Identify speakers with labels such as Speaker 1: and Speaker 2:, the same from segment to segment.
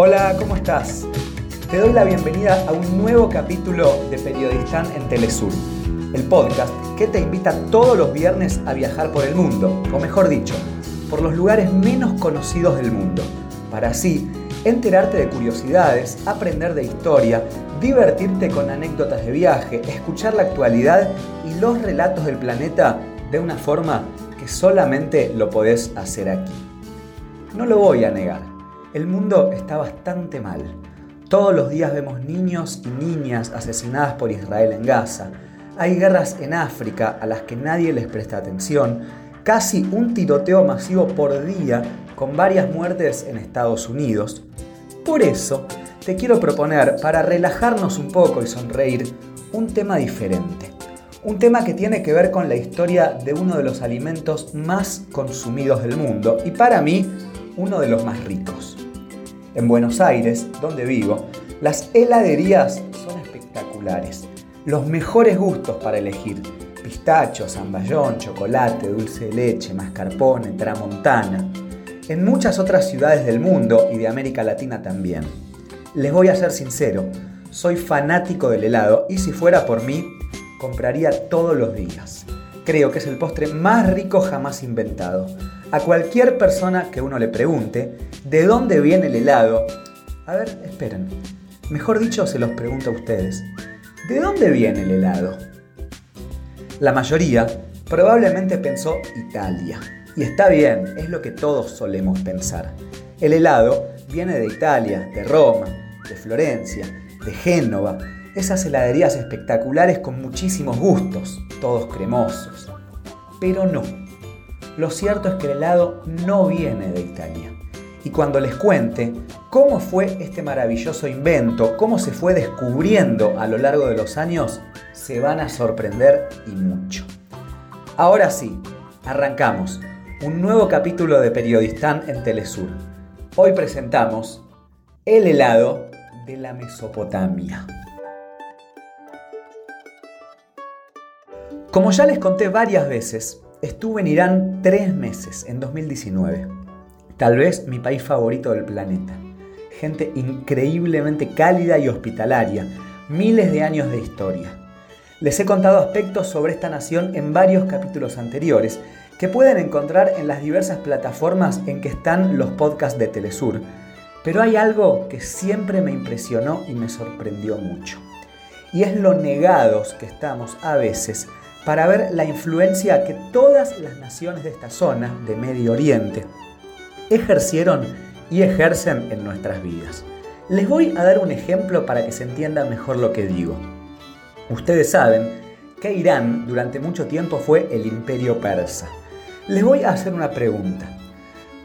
Speaker 1: Hola, ¿cómo estás? Te doy la bienvenida a un nuevo capítulo de Periodistán en Telesur, el podcast que te invita todos los viernes a viajar por el mundo, o mejor dicho, por los lugares menos conocidos del mundo, para así enterarte de curiosidades, aprender de historia, divertirte con anécdotas de viaje, escuchar la actualidad y los relatos del planeta de una forma que solamente lo podés hacer aquí. No lo voy a negar, el mundo está bastante mal. Todos los días vemos niños y niñas asesinadas por Israel en Gaza. Hay guerras en África a las que nadie les presta atención. Casi un tiroteo masivo por día con varias muertes en Estados Unidos. Por eso, te quiero proponer, para relajarnos un poco y sonreír, un tema diferente. Un tema que tiene que ver con la historia de uno de los alimentos más consumidos del mundo y para mí uno de los más ricos. En Buenos Aires, donde vivo, las heladerías son espectaculares. Los mejores gustos para elegir. Pistacho, zamballón, chocolate, dulce de leche, mascarpone, tramontana. En muchas otras ciudades del mundo y de América Latina también. Les voy a ser sincero, soy fanático del helado y si fuera por mí, compraría todos los días. Creo que es el postre más rico jamás inventado a cualquier persona que uno le pregunte de dónde viene el helado, a ver, esperen, mejor dicho se los pregunto a ustedes, ¿de dónde viene el helado? La mayoría probablemente pensó Italia. Y está bien, es lo que todos solemos pensar. El helado viene de Italia, de Roma, de Florencia, de Génova, esas heladerías espectaculares con muchísimos gustos, todos cremosos. Pero no, lo cierto es que el helado no viene de Italia. Y cuando les cuente cómo fue este maravilloso invento, cómo se fue descubriendo a lo largo de los años, se van a sorprender y mucho. Ahora sí, arrancamos un nuevo capítulo de Periodistán en Telesur. Hoy presentamos el helado de la Mesopotamia. Como ya les conté varias veces, Estuve en Irán tres meses, en 2019. Tal vez mi país favorito del planeta. Gente increíblemente cálida y hospitalaria. Miles de años de historia. Les he contado aspectos sobre esta nación en varios capítulos anteriores que pueden encontrar en las diversas plataformas en que están los podcasts de Telesur. Pero hay algo que siempre me impresionó y me sorprendió mucho. Y es lo negados que estamos a veces para ver la influencia que todas las naciones de esta zona, de Medio Oriente, ejercieron y ejercen en nuestras vidas. Les voy a dar un ejemplo para que se entienda mejor lo que digo. Ustedes saben que Irán durante mucho tiempo fue el imperio persa. Les voy a hacer una pregunta.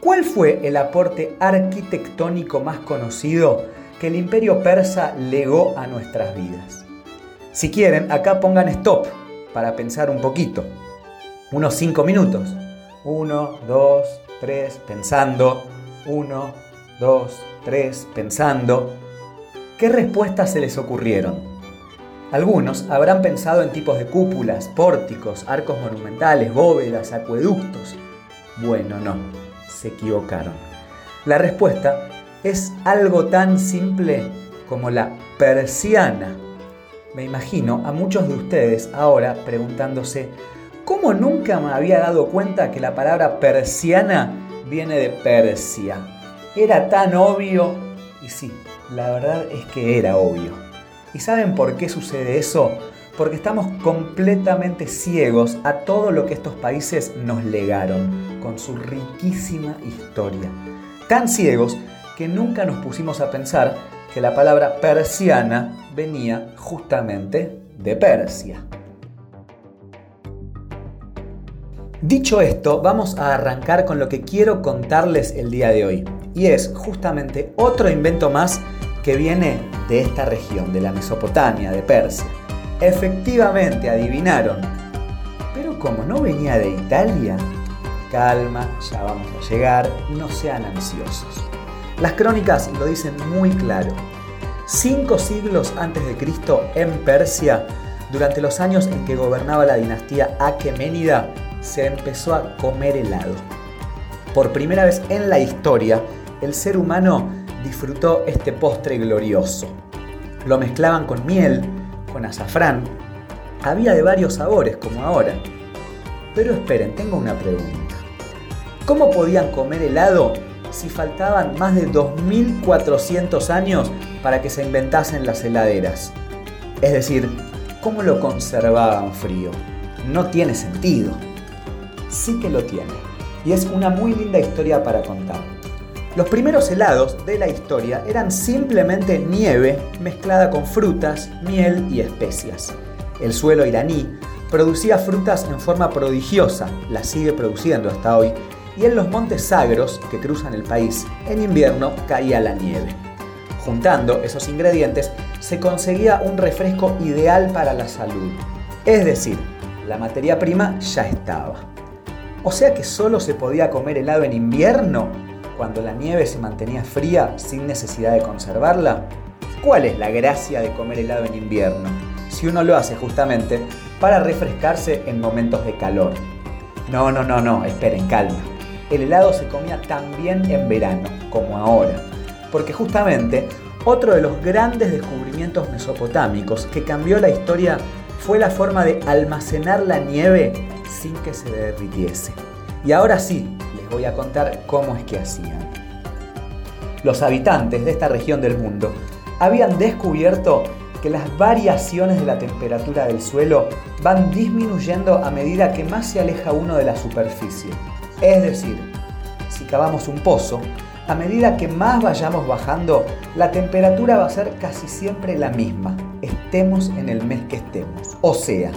Speaker 1: ¿Cuál fue el aporte arquitectónico más conocido que el imperio persa legó a nuestras vidas? Si quieren, acá pongan stop para pensar un poquito. Unos 5 minutos. 1, 2, 3, pensando. 1, 2, 3, pensando. ¿Qué respuestas se les ocurrieron? Algunos habrán pensado en tipos de cúpulas, pórticos, arcos monumentales, bóvedas, acueductos. Bueno, no, se equivocaron. La respuesta es algo tan simple como la persiana me imagino a muchos de ustedes ahora preguntándose, ¿cómo nunca me había dado cuenta que la palabra persiana viene de Persia? Era tan obvio y sí, la verdad es que era obvio. ¿Y saben por qué sucede eso? Porque estamos completamente ciegos a todo lo que estos países nos legaron con su riquísima historia. Tan ciegos que nunca nos pusimos a pensar que la palabra persiana venía justamente de Persia. Dicho esto, vamos a arrancar con lo que quiero contarles el día de hoy. Y es justamente otro invento más que viene de esta región, de la Mesopotamia, de Persia. Efectivamente, adivinaron. Pero como no venía de Italia, calma, ya vamos a llegar, no sean ansiosos. Las crónicas lo dicen muy claro. Cinco siglos antes de Cristo, en Persia, durante los años en que gobernaba la dinastía Aqueménida, se empezó a comer helado. Por primera vez en la historia, el ser humano disfrutó este postre glorioso. Lo mezclaban con miel, con azafrán. Había de varios sabores, como ahora. Pero esperen, tengo una pregunta. ¿Cómo podían comer helado si faltaban más de 2.400 años para que se inventasen las heladeras? Es decir, ¿cómo lo conservaban frío? No tiene sentido. Sí que lo tiene. Y es una muy linda historia para contar. Los primeros helados de la historia eran simplemente nieve mezclada con frutas, miel y especias. El suelo iraní producía frutas en forma prodigiosa, las sigue produciendo hasta hoy, y en los montes sagros que cruzan el país, en invierno caía la nieve. Juntando esos ingredientes se conseguía un refresco ideal para la salud. Es decir, la materia prima ya estaba. O sea que solo se podía comer helado en invierno cuando la nieve se mantenía fría sin necesidad de conservarla? ¿Cuál es la gracia de comer helado en invierno? Si uno lo hace justamente para refrescarse en momentos de calor. No, no, no, no, esperen, calma. El helado se comía también en verano, como ahora. Porque justamente otro de los grandes descubrimientos mesopotámicos que cambió la historia fue la forma de almacenar la nieve sin que se derritiese. Y ahora sí, voy a contar cómo es que hacían. Los habitantes de esta región del mundo habían descubierto que las variaciones de la temperatura del suelo van disminuyendo a medida que más se aleja uno de la superficie. Es decir, si cavamos un pozo, a medida que más vayamos bajando, la temperatura va a ser casi siempre la misma, estemos en el mes que estemos. O sea,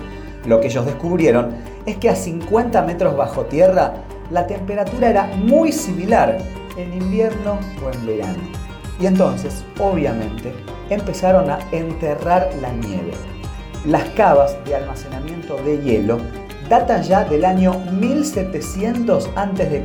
Speaker 1: lo que ellos descubrieron es que a 50 metros bajo tierra la temperatura era muy similar en invierno o en verano. Y entonces, obviamente, empezaron a enterrar la nieve. Las cavas de almacenamiento de hielo datan ya del año 1700 a.C.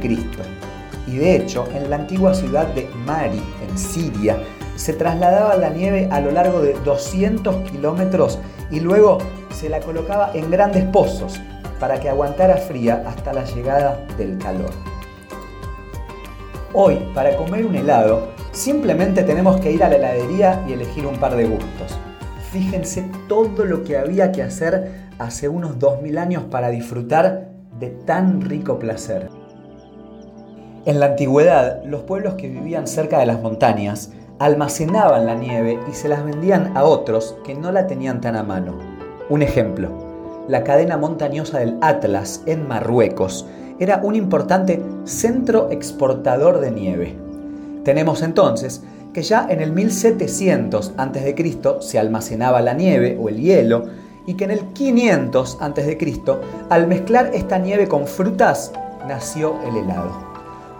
Speaker 1: Y de hecho, en la antigua ciudad de Mari, en Siria, se trasladaba la nieve a lo largo de 200 kilómetros y luego se la colocaba en grandes pozos para que aguantara fría hasta la llegada del calor. Hoy, para comer un helado, simplemente tenemos que ir a la heladería y elegir un par de gustos. Fíjense todo lo que había que hacer hace unos 2000 años para disfrutar de tan rico placer. En la antigüedad, los pueblos que vivían cerca de las montañas almacenaban la nieve y se las vendían a otros que no la tenían tan a mano. Un ejemplo, la cadena montañosa del Atlas en Marruecos era un importante centro exportador de nieve. Tenemos entonces que ya en el 1700 a.C. se almacenaba la nieve o el hielo y que en el 500 a.C. al mezclar esta nieve con frutas nació el helado.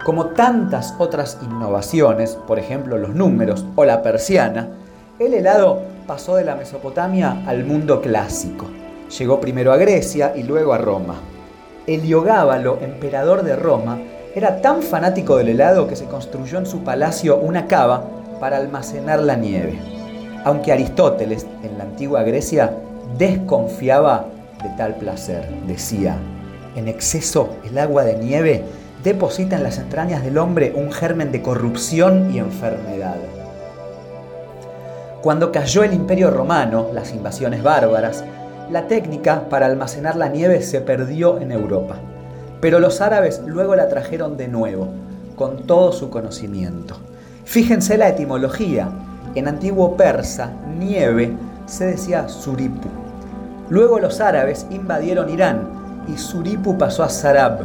Speaker 1: Como tantas otras innovaciones, por ejemplo los números o la persiana, el helado pasó de la Mesopotamia al mundo clásico. Llegó primero a Grecia y luego a Roma. Heliogábalo, emperador de Roma, era tan fanático del helado que se construyó en su palacio una cava para almacenar la nieve. Aunque Aristóteles, en la antigua Grecia, desconfiaba de tal placer. Decía, en exceso el agua de nieve deposita en las entrañas del hombre un germen de corrupción y enfermedad. Cuando cayó el imperio romano, las invasiones bárbaras, la técnica para almacenar la nieve se perdió en Europa, pero los árabes luego la trajeron de nuevo, con todo su conocimiento. Fíjense la etimología. En antiguo persa, nieve se decía suripu. Luego los árabes invadieron Irán y suripu pasó a sarab.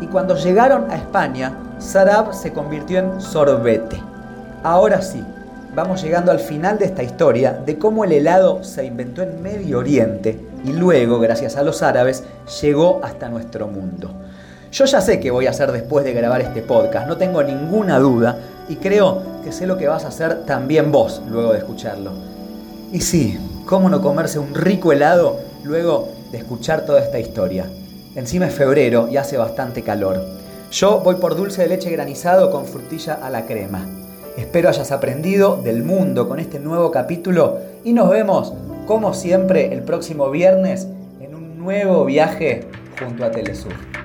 Speaker 1: Y cuando llegaron a España, sarab se convirtió en sorbete. Ahora sí, vamos llegando al final de esta historia de cómo el helado se inventó en Medio Oriente y luego, gracias a los árabes, llegó hasta nuestro mundo. Yo ya sé qué voy a hacer después de grabar este podcast, no tengo ninguna duda y creo que sé lo que vas a hacer también vos luego de escucharlo. Y sí, ¿cómo no comerse un rico helado luego de escuchar toda esta historia? Encima es febrero y hace bastante calor. Yo voy por dulce de leche granizado con frutilla a la crema. Espero hayas aprendido del mundo con este nuevo capítulo y nos vemos, como siempre, el próximo viernes en un nuevo viaje junto a Telesur.